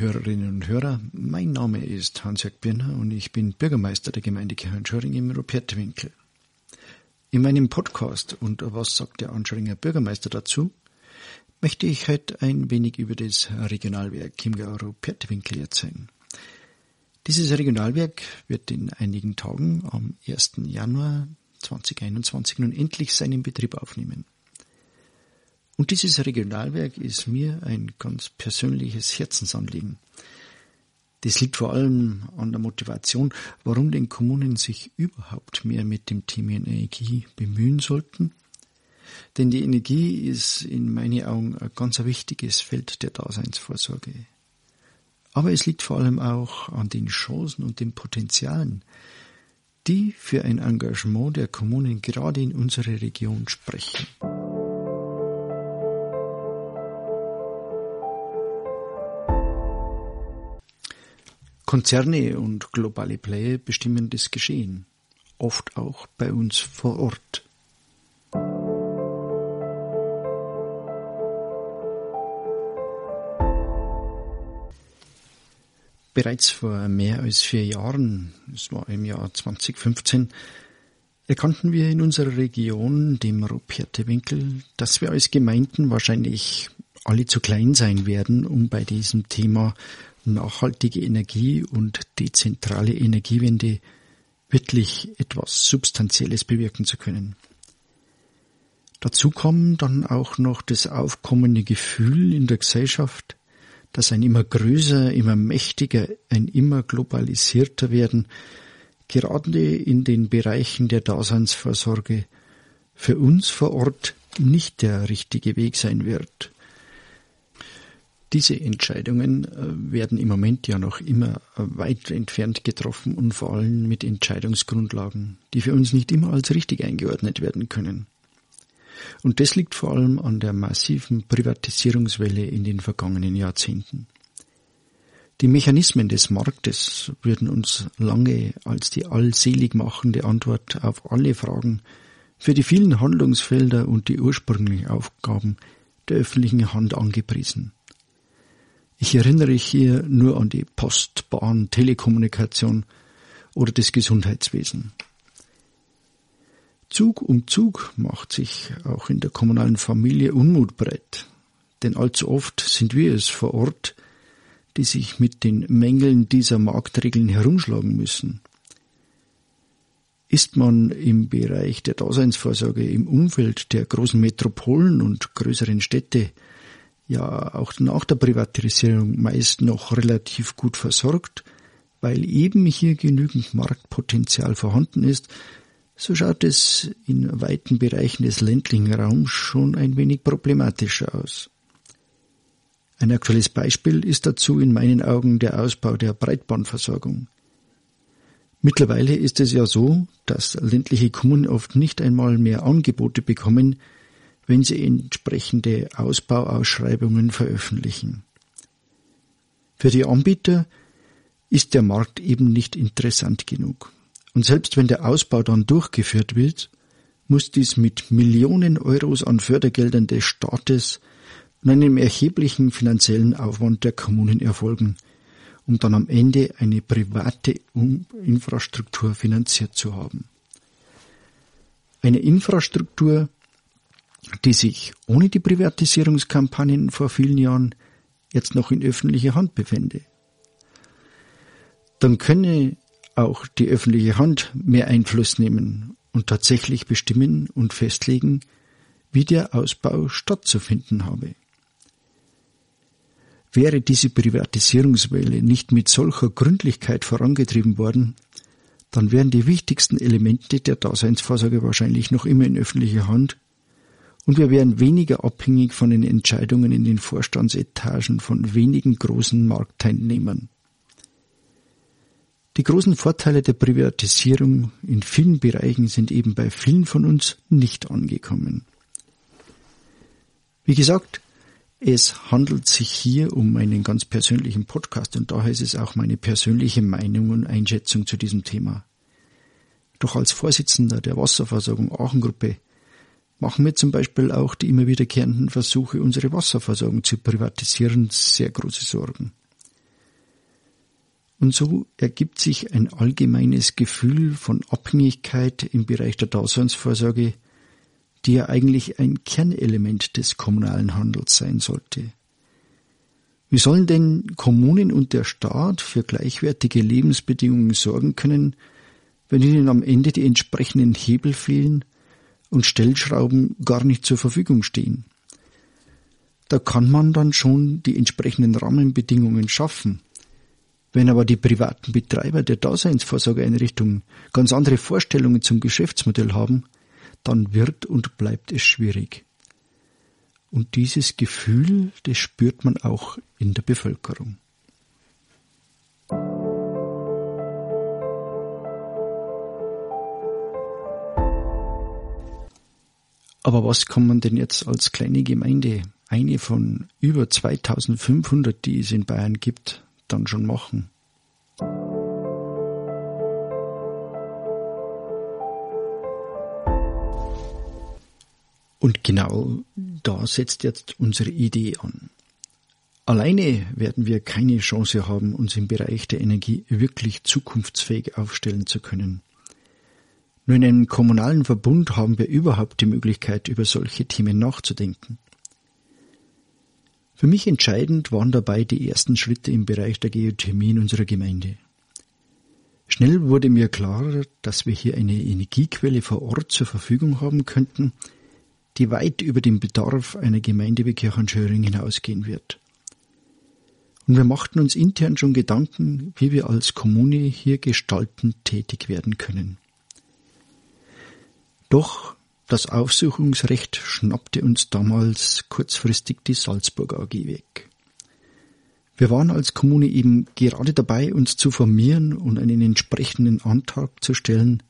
Hörerinnen und Hörer, mein Name ist Hans-Jörg Birner und ich bin Bürgermeister der Gemeinde Kirchheinschöring im Rupertwinkel. In meinem Podcast und was sagt der Anschöringer Bürgermeister dazu, möchte ich heute ein wenig über das Regionalwerk Chiemgau Rupertwinkel erzählen. Dieses Regionalwerk wird in einigen Tagen am 1. Januar 2021 nun endlich seinen Betrieb aufnehmen. Und dieses Regionalwerk ist mir ein ganz persönliches Herzensanliegen. Das liegt vor allem an der Motivation, warum den Kommunen sich überhaupt mehr mit dem Thema Energie bemühen sollten. Denn die Energie ist in meinen Augen ein ganz wichtiges Feld der Daseinsvorsorge. Aber es liegt vor allem auch an den Chancen und den Potenzialen, die für ein Engagement der Kommunen gerade in unserer Region sprechen. Konzerne und globale Player bestimmen das Geschehen, oft auch bei uns vor Ort. Bereits vor mehr als vier Jahren, es war im Jahr 2015, erkannten wir in unserer Region, dem Rupertewinkel, dass wir als Gemeinden wahrscheinlich alle zu klein sein werden, um bei diesem Thema nachhaltige Energie und dezentrale Energiewende wirklich etwas Substanzielles bewirken zu können. Dazu kam dann auch noch das aufkommende Gefühl in der Gesellschaft, dass ein immer größer, immer mächtiger, ein immer globalisierter werden, gerade in den Bereichen der Daseinsvorsorge für uns vor Ort nicht der richtige Weg sein wird. Diese Entscheidungen äh, werden im Moment ja noch immer äh, weit entfernt getroffen und vor allem mit Entscheidungsgrundlagen, die für uns nicht immer als richtig eingeordnet werden können. Und das liegt vor allem an der massiven Privatisierungswelle in den vergangenen Jahrzehnten. Die Mechanismen des Marktes würden uns lange als die allselig machende Antwort auf alle Fragen für die vielen Handlungsfelder und die ursprünglichen Aufgaben der öffentlichen Hand angepriesen. Ich erinnere hier nur an die Post, Bahn, Telekommunikation oder das Gesundheitswesen. Zug um Zug macht sich auch in der kommunalen Familie Unmut breit, denn allzu oft sind wir es vor Ort, die sich mit den Mängeln dieser Marktregeln herumschlagen müssen. Ist man im Bereich der Daseinsvorsorge im Umfeld der großen Metropolen und größeren Städte ja auch nach der Privatisierung meist noch relativ gut versorgt, weil eben hier genügend Marktpotenzial vorhanden ist, so schaut es in weiten Bereichen des ländlichen Raums schon ein wenig problematischer aus. Ein aktuelles Beispiel ist dazu in meinen Augen der Ausbau der Breitbandversorgung. Mittlerweile ist es ja so, dass ländliche Kommunen oft nicht einmal mehr Angebote bekommen, wenn sie entsprechende Ausbauausschreibungen veröffentlichen. Für die Anbieter ist der Markt eben nicht interessant genug. Und selbst wenn der Ausbau dann durchgeführt wird, muss dies mit Millionen Euros an Fördergeldern des Staates und einem erheblichen finanziellen Aufwand der Kommunen erfolgen, um dann am Ende eine private Infrastruktur finanziert zu haben. Eine Infrastruktur, die sich ohne die Privatisierungskampagnen vor vielen Jahren jetzt noch in öffentlicher Hand befände. Dann könne auch die öffentliche Hand mehr Einfluss nehmen und tatsächlich bestimmen und festlegen, wie der Ausbau stattzufinden habe. Wäre diese Privatisierungswelle nicht mit solcher Gründlichkeit vorangetrieben worden, dann wären die wichtigsten Elemente der Daseinsvorsorge wahrscheinlich noch immer in öffentlicher Hand und wir wären weniger abhängig von den Entscheidungen in den Vorstandsetagen von wenigen großen Marktteilnehmern. Die großen Vorteile der Privatisierung in vielen Bereichen sind eben bei vielen von uns nicht angekommen. Wie gesagt, es handelt sich hier um einen ganz persönlichen Podcast und daher ist es auch meine persönliche Meinung und Einschätzung zu diesem Thema. Doch als Vorsitzender der Wasserversorgung Aachengruppe machen mir zum Beispiel auch die immer wiederkehrenden Versuche, unsere Wasserversorgung zu privatisieren, sehr große Sorgen. Und so ergibt sich ein allgemeines Gefühl von Abhängigkeit im Bereich der Daseinsvorsorge, die ja eigentlich ein Kernelement des kommunalen Handels sein sollte. Wie sollen denn Kommunen und der Staat für gleichwertige Lebensbedingungen sorgen können, wenn ihnen am Ende die entsprechenden Hebel fehlen und Stellschrauben gar nicht zur Verfügung stehen? Da kann man dann schon die entsprechenden Rahmenbedingungen schaffen. Wenn aber die privaten Betreiber der Daseinsvorsorgeeinrichtungen ganz andere Vorstellungen zum Geschäftsmodell haben, dann wird und bleibt es schwierig. Und dieses Gefühl, das spürt man auch in der Bevölkerung. Aber was kann man denn jetzt als kleine Gemeinde, eine von über 2500, die es in Bayern gibt, dann schon machen? Und genau da setzt jetzt unsere Idee an. Alleine werden wir keine Chance haben, uns im Bereich der Energie wirklich zukunftsfähig aufstellen zu können. Nur in einem kommunalen Verbund haben wir überhaupt die Möglichkeit, über solche Themen nachzudenken. Für mich entscheidend waren dabei die ersten Schritte im Bereich der Geothermie in unserer Gemeinde. Schnell wurde mir klar, dass wir hier eine Energiequelle vor Ort zur Verfügung haben könnten, die weit über den Bedarf einer Gemeinde wie Kirchenschöring hinausgehen wird. Und wir machten uns intern schon Gedanken, wie wir als Kommune hier gestaltend tätig werden können. Doch das Aufsuchungsrecht schnappte uns damals kurzfristig die Salzburg AG weg. Wir waren als Kommune eben gerade dabei, uns zu formieren und einen entsprechenden Antrag zu stellen,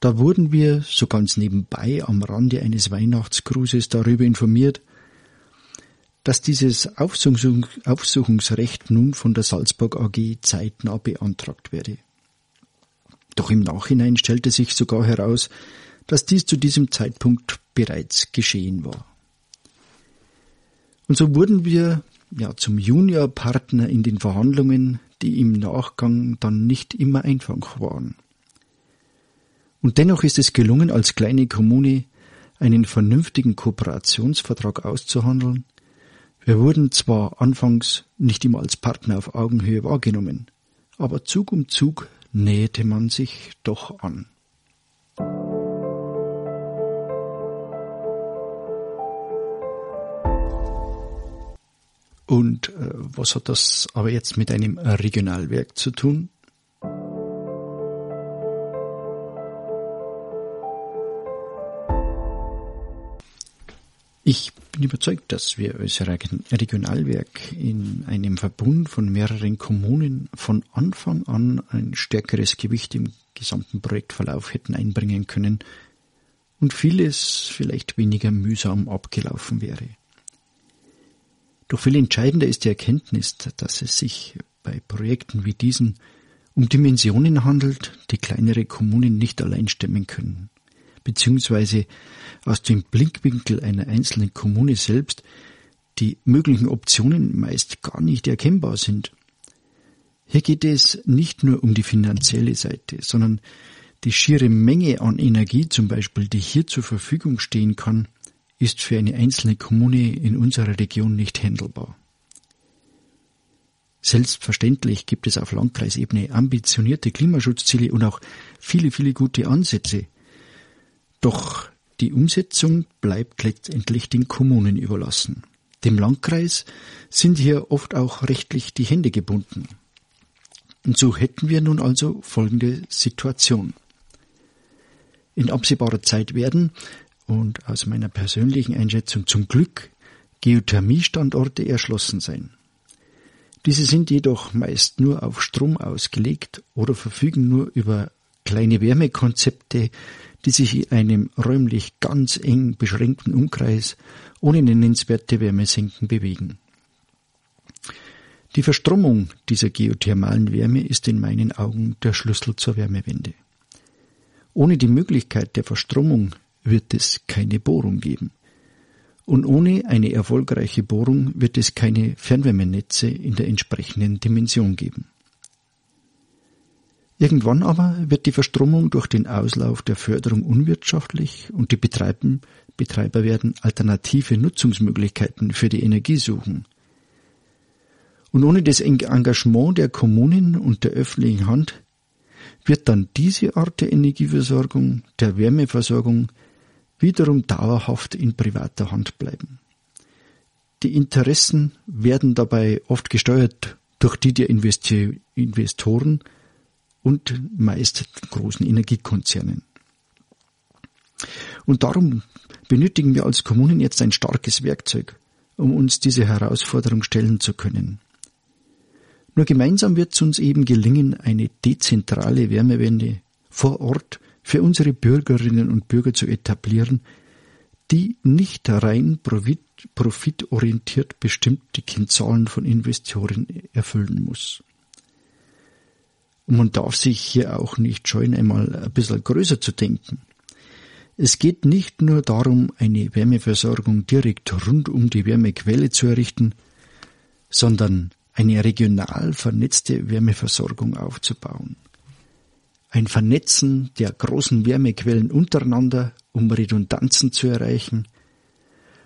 da wurden wir so ganz nebenbei am Rande eines Weihnachtsgrußes darüber informiert, dass dieses Aufsuchungsrecht nun von der Salzburg AG zeitnah beantragt werde. Doch im Nachhinein stellte sich sogar heraus, dass dies zu diesem Zeitpunkt bereits geschehen war. Und so wurden wir ja zum Juniorpartner in den Verhandlungen, die im Nachgang dann nicht immer einfach waren. Und dennoch ist es gelungen, als kleine Kommune einen vernünftigen Kooperationsvertrag auszuhandeln. Wir wurden zwar anfangs nicht immer als Partner auf Augenhöhe wahrgenommen, aber Zug um Zug näherte man sich doch an. Und äh, was hat das aber jetzt mit einem Regionalwerk zu tun? Ich bin überzeugt, dass wir als Regionalwerk in einem Verbund von mehreren Kommunen von Anfang an ein stärkeres Gewicht im gesamten Projektverlauf hätten einbringen können und vieles vielleicht weniger mühsam abgelaufen wäre. Doch viel entscheidender ist die Erkenntnis, dass es sich bei Projekten wie diesen um Dimensionen handelt, die kleinere Kommunen nicht allein stemmen können beziehungsweise aus dem Blickwinkel einer einzelnen Kommune selbst die möglichen Optionen meist gar nicht erkennbar sind. Hier geht es nicht nur um die finanzielle Seite, sondern die schiere Menge an Energie zum Beispiel, die hier zur Verfügung stehen kann, ist für eine einzelne Kommune in unserer Region nicht händelbar. Selbstverständlich gibt es auf Landkreisebene ambitionierte Klimaschutzziele und auch viele, viele gute Ansätze. Doch die Umsetzung bleibt letztendlich den Kommunen überlassen. Dem Landkreis sind hier oft auch rechtlich die Hände gebunden. Und so hätten wir nun also folgende Situation. In absehbarer Zeit werden, und aus meiner persönlichen Einschätzung zum Glück, Geothermiestandorte erschlossen sein. Diese sind jedoch meist nur auf Strom ausgelegt oder verfügen nur über kleine Wärmekonzepte, die sich in einem räumlich ganz eng beschränkten Umkreis ohne nennenswerte Wärmesenken bewegen. Die Verstromung dieser geothermalen Wärme ist in meinen Augen der Schlüssel zur Wärmewende. Ohne die Möglichkeit der Verstromung wird es keine Bohrung geben. Und ohne eine erfolgreiche Bohrung wird es keine Fernwärmenetze in der entsprechenden Dimension geben. Irgendwann aber wird die Verstromung durch den Auslauf der Förderung unwirtschaftlich und die Betreiben, Betreiber werden alternative Nutzungsmöglichkeiten für die Energie suchen. Und ohne das Engagement der Kommunen und der öffentlichen Hand wird dann diese Art der Energieversorgung, der Wärmeversorgung wiederum dauerhaft in privater Hand bleiben. Die Interessen werden dabei oft gesteuert durch die der Investoren und meist großen Energiekonzernen. Und darum benötigen wir als Kommunen jetzt ein starkes Werkzeug, um uns diese Herausforderung stellen zu können. Nur gemeinsam wird es uns eben gelingen, eine dezentrale Wärmewende vor Ort für unsere Bürgerinnen und Bürger zu etablieren, die nicht rein profitorientiert bestimmte Kennzahlen von Investoren erfüllen muss. Und man darf sich hier auch nicht scheuen, einmal ein bisschen größer zu denken. Es geht nicht nur darum, eine Wärmeversorgung direkt rund um die Wärmequelle zu errichten, sondern eine regional vernetzte Wärmeversorgung aufzubauen. Ein Vernetzen der großen Wärmequellen untereinander, um Redundanzen zu erreichen.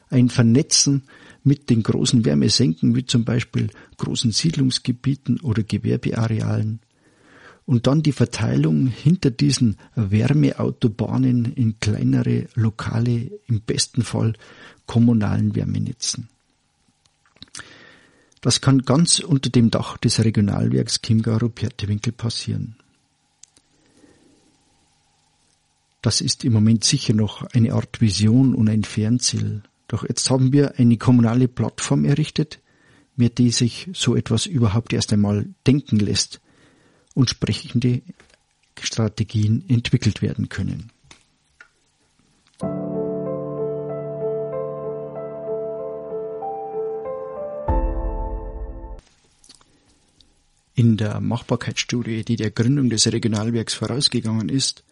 Ein Vernetzen mit den großen Wärmesenken, wie zum Beispiel großen Siedlungsgebieten oder Gewerbearealen. Und dann die Verteilung hinter diesen Wärmeautobahnen in kleinere, lokale, im besten Fall kommunalen Wärmenetzen. Das kann ganz unter dem Dach des Regionalwerks Chiemgau-Rupertewinkel passieren. Das ist im Moment sicher noch eine Art Vision und ein Fernziel. Doch jetzt haben wir eine kommunale Plattform errichtet, mit der sich so etwas überhaupt erst einmal denken lässt und sprechende Strategien entwickelt werden können. In der Machbarkeitsstudie, die der Gründung des Regionalwerks vorausgegangen ist,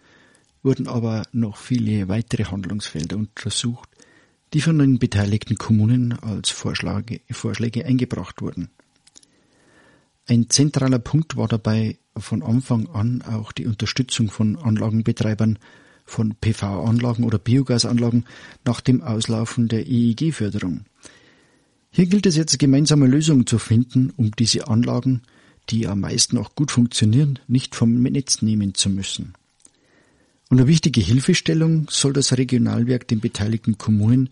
wurden aber noch viele weitere Handlungsfelder untersucht, die von den beteiligten Kommunen als Vorschläge, Vorschläge eingebracht wurden. Ein zentraler Punkt war dabei von Anfang an auch die Unterstützung von Anlagenbetreibern von PV-Anlagen oder Biogasanlagen nach dem Auslaufen der EEG-Förderung. Hier gilt es jetzt gemeinsame Lösungen zu finden, um diese Anlagen die am meisten auch gut funktionieren, nicht vom Netz nehmen zu müssen. Und eine wichtige Hilfestellung soll das Regionalwerk den beteiligten Kommunen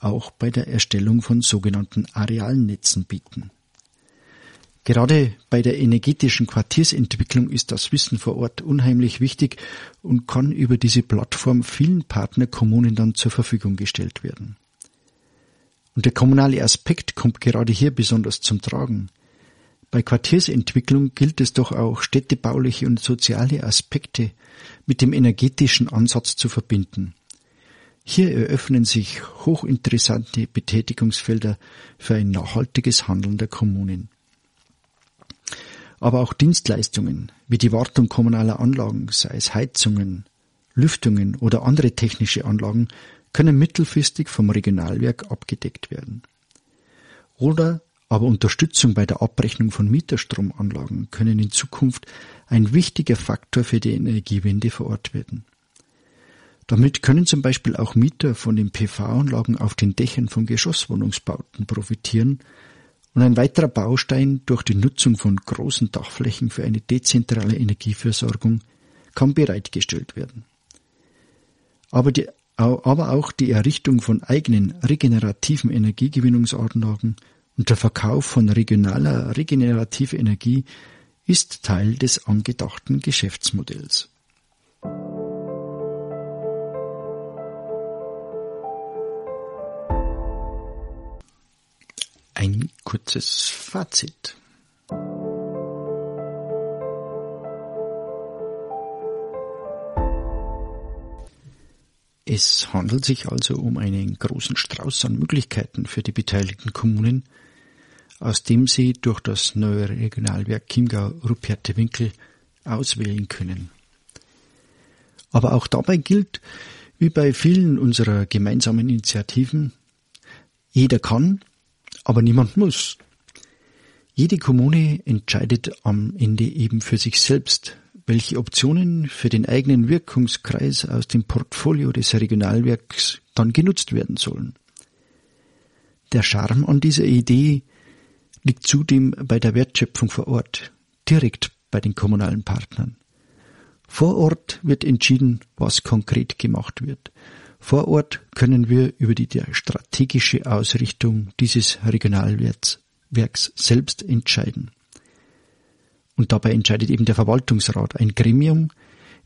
auch bei der Erstellung von sogenannten Arealnetzen bieten. Gerade bei der energetischen Quartiersentwicklung ist das Wissen vor Ort unheimlich wichtig und kann über diese Plattform vielen Partnerkommunen dann zur Verfügung gestellt werden. Und der kommunale Aspekt kommt gerade hier besonders zum Tragen. Bei Quartiersentwicklung gilt es doch auch, städtebauliche und soziale Aspekte mit dem energetischen Ansatz zu verbinden. Hier eröffnen sich hochinteressante Betätigungsfelder für ein nachhaltiges Handeln der Kommunen. Aber auch Dienstleistungen wie die Wartung kommunaler Anlagen, sei es Heizungen, Lüftungen oder andere technische Anlagen, können mittelfristig vom Regionalwerk abgedeckt werden. Oder aber Unterstützung bei der Abrechnung von Mieterstromanlagen können in Zukunft ein wichtiger Faktor für die Energiewende vor Ort werden. Damit können zum Beispiel auch Mieter von den PV-Anlagen auf den Dächern von Geschosswohnungsbauten profitieren und ein weiterer Baustein durch die Nutzung von großen Dachflächen für eine dezentrale Energieversorgung kann bereitgestellt werden. Aber, die, aber auch die Errichtung von eigenen regenerativen Energiegewinnungsanlagen und der Verkauf von regionaler regenerativer Energie ist Teil des angedachten Geschäftsmodells. Ein kurzes Fazit. Es handelt sich also um einen großen Strauß an Möglichkeiten für die beteiligten Kommunen, aus dem sie durch das neue Regionalwerk Chiemgau-Rupertewinkel auswählen können. Aber auch dabei gilt, Wie bei vielen unserer gemeinsamen Initiativen, jeder kann, aber niemand muss. Jede Kommune entscheidet am Ende eben für sich selbst, welche Optionen für den eigenen Wirkungskreis aus dem Portfolio des Regionalwerks dann genutzt werden sollen. Der Charme an dieser Idee liegt zudem bei der Wertschöpfung vor Ort, direkt bei den kommunalen Partnern. Vor Ort wird entschieden, was konkret gemacht wird. Vor Ort können wir über die strategische Ausrichtung dieses Regionalwerks selbst entscheiden. Und dabei entscheidet eben der Verwaltungsrat, ein Gremium,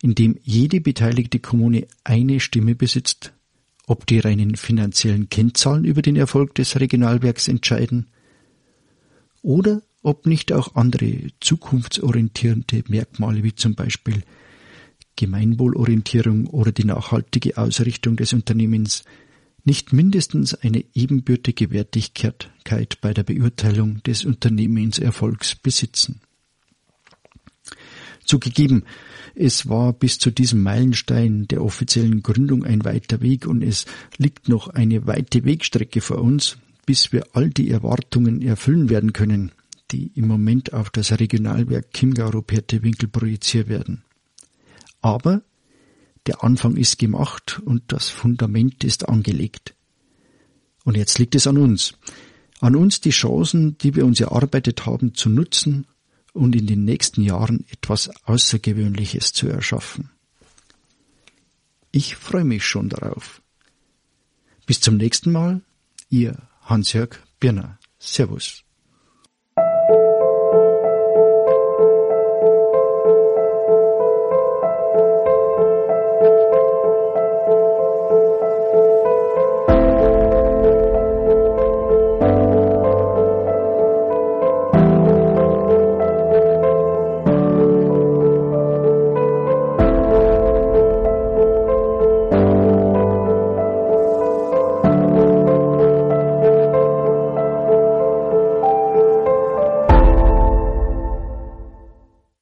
in dem jede beteiligte Kommune eine Stimme besitzt, ob die reinen finanziellen Kennzahlen über den Erfolg des Regionalwerks entscheiden oder ob nicht auch andere zukunftsorientierende Merkmale wie zum Beispiel Gemeinwohlorientierung oder die nachhaltige Ausrichtung des Unternehmens nicht mindestens eine ebenbürtige Wertigkeit bei der Beurteilung des Unternehmenserfolgs besitzen. Zugegeben, es war bis zu diesem Meilenstein der offiziellen Gründung ein weiter Weg und es liegt noch eine weite Wegstrecke vor uns, bis wir all die Erwartungen erfüllen werden können, die im Moment auf das Regionalwerk Chiemgau-Ruperte-Winkel projiziert werden. Aber der Anfang ist gemacht und das Fundament ist angelegt. Und jetzt liegt es an uns. An uns die Chancen, die wir uns erarbeitet haben, zu nutzen und in den nächsten Jahren etwas Außergewöhnliches zu erschaffen. Ich freue mich schon darauf. Bis zum nächsten Mal, Ihr Hans-Jörg Birner. Servus.